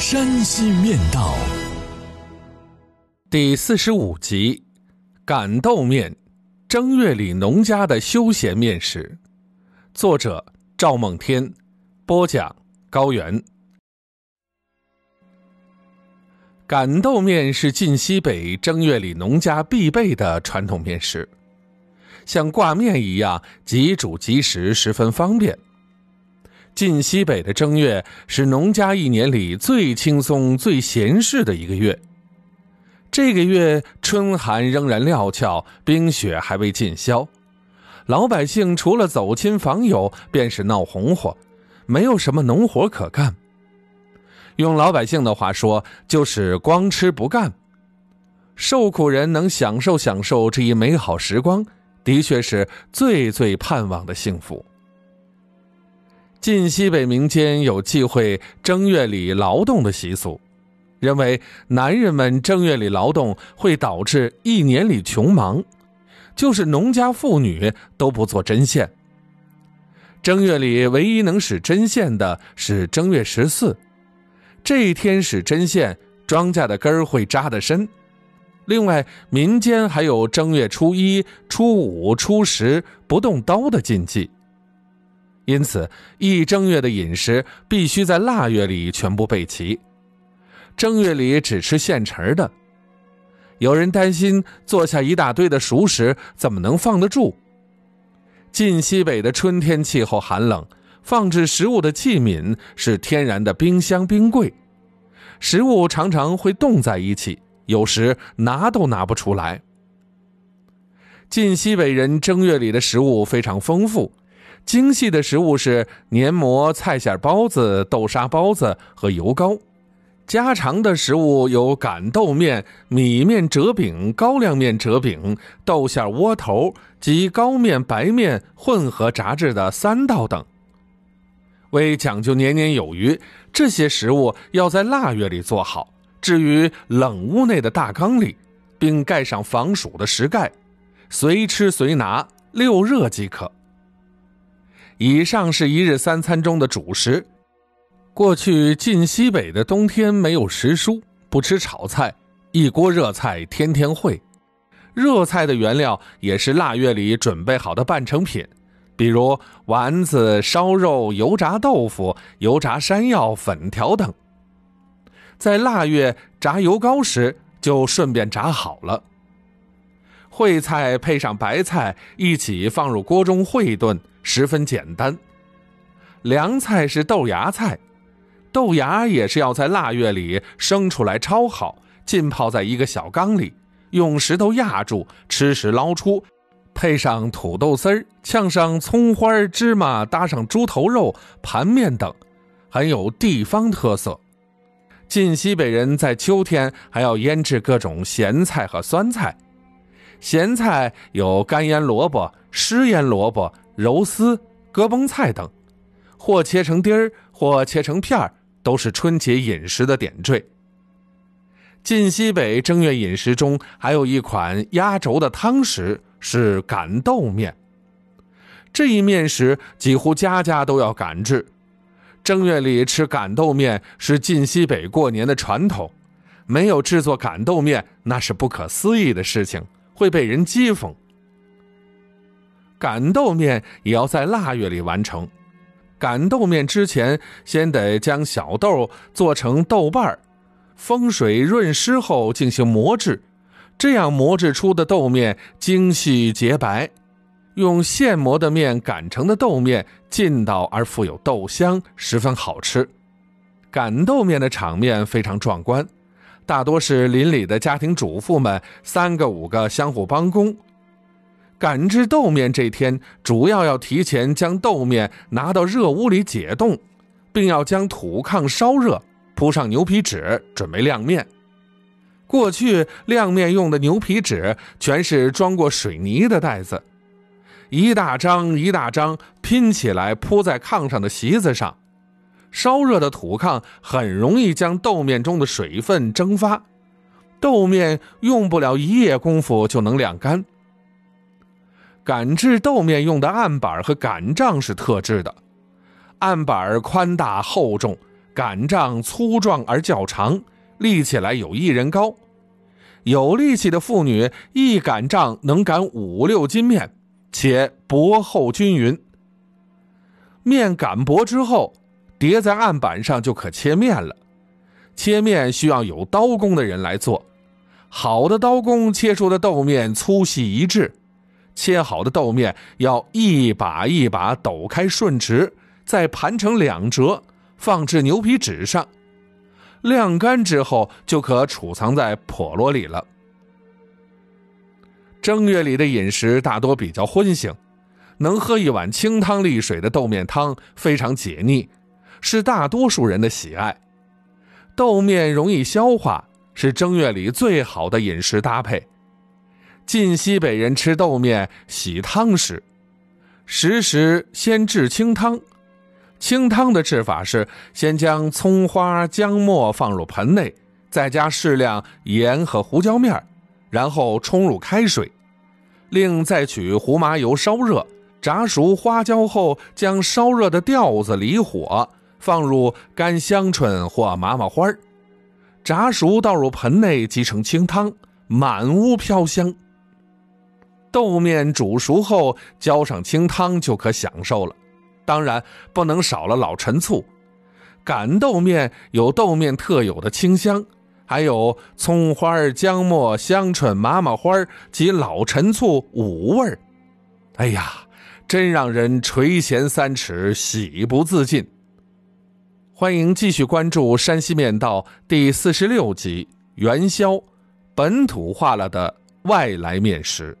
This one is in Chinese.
山西面道》第四十五集：擀豆面，正月里农家的休闲面食。作者：赵梦天，播讲：高原。擀豆面是晋西北正月里农家必备的传统面食，像挂面一样即煮即食，十分方便。晋西北的正月是农家一年里最轻松、最闲适的一个月。这个月春寒仍然料峭，冰雪还未尽消，老百姓除了走亲访友，便是闹红火，没有什么农活可干。用老百姓的话说，就是光吃不干。受苦人能享受享受这一美好时光，的确是最最盼望的幸福。晋西北民间有忌讳正月里劳动的习俗，认为男人们正月里劳动会导致一年里穷忙，就是农家妇女都不做针线。正月里唯一能使针线的是正月十四。这一天使针线，庄稼的根儿会扎得深。另外，民间还有正月初一、初五、初十不动刀的禁忌。因此，一正月的饮食必须在腊月里全部备齐。正月里只吃现成的。有人担心做下一大堆的熟食怎么能放得住？晋西北的春天气候寒冷。放置食物的器皿是天然的冰箱冰柜，食物常常会冻在一起，有时拿都拿不出来。晋西北人正月里的食物非常丰富，精细的食物是黏馍、菜馅包子、豆沙包子和油糕；家常的食物有擀豆面、米面折饼、高粱面折饼、豆馅窝头及高面、白面混合炸制的三道等。为讲究年年有余，这些食物要在腊月里做好，置于冷屋内的大缸里，并盖上防暑的石盖，随吃随拿，溜热即可。以上是一日三餐中的主食。过去晋西北的冬天没有食蔬，不吃炒菜，一锅热菜天天烩。热菜的原料也是腊月里准备好的半成品。比如丸子、烧肉、油炸豆腐、油炸山药、粉条等，在腊月炸油糕时就顺便炸好了。烩菜配上白菜一起放入锅中烩炖，十分简单。凉菜是豆芽菜，豆芽也是要在腊月里生出来焯好，浸泡在一个小缸里，用石头压住，吃时捞出。配上土豆丝儿，呛上葱花、芝麻，搭上猪头肉、盘面等，很有地方特色。晋西北人在秋天还要腌制各种咸菜和酸菜。咸菜有干腌萝卜、湿腌萝卜、肉丝、鸽嘣菜等，或切成丁儿，或切成片儿，都是春节饮食的点缀。晋西北正月饮食中还有一款压轴的汤食。是擀豆面，这一面食几乎家家都要擀制。正月里吃擀豆面是晋西北过年的传统，没有制作擀豆面那是不可思议的事情，会被人讥讽。擀豆面也要在腊月里完成。擀豆面之前，先得将小豆做成豆瓣儿，风水润湿后进行磨制。这样磨制出的豆面精细洁白，用现磨的面擀成的豆面劲道而富有豆香，十分好吃。擀豆面的场面非常壮观，大多是邻里的家庭主妇们三个五个相互帮工。擀制豆面这天，主要要提前将豆面拿到热屋里解冻，并要将土炕烧热，铺上牛皮纸，准备晾面。过去晾面用的牛皮纸全是装过水泥的袋子，一大张一大张拼起来铺在炕上的席子上，烧热的土炕很容易将豆面中的水分蒸发，豆面用不了一夜功夫就能晾干。擀制豆面用的案板和擀杖是特制的，案板宽大厚重，擀杖粗壮而较长，立起来有一人高。有力气的妇女一擀杖能擀五六斤面，且薄厚均匀。面擀薄之后，叠在案板上就可切面了。切面需要有刀工的人来做，好的刀工切出的豆面粗细一致。切好的豆面要一把一把抖开顺直，再盘成两折，放置牛皮纸上。晾干之后，就可储藏在笸箩里了。正月里的饮食大多比较荤腥，能喝一碗清汤利水的豆面汤非常解腻，是大多数人的喜爱。豆面容易消化，是正月里最好的饮食搭配。晋西北人吃豆面喜汤时，时时先制清汤。清汤的制法是：先将葱花、姜末放入盆内，再加适量盐和胡椒面，然后冲入开水，另再取胡麻油烧热，炸熟花椒后，将烧热的吊子离火，放入干香椿或麻麻花炸熟倒入盆内，即成清汤，满屋飘香。豆面煮熟后，浇上清汤就可享受了。当然不能少了老陈醋，擀豆面有豆面特有的清香，还有葱花、姜末、香椿、麻麻花及老陈醋五味儿哎呀，真让人垂涎三尺，喜不自禁。欢迎继续关注《山西面道》第四十六集《元宵》，本土化了的外来面食。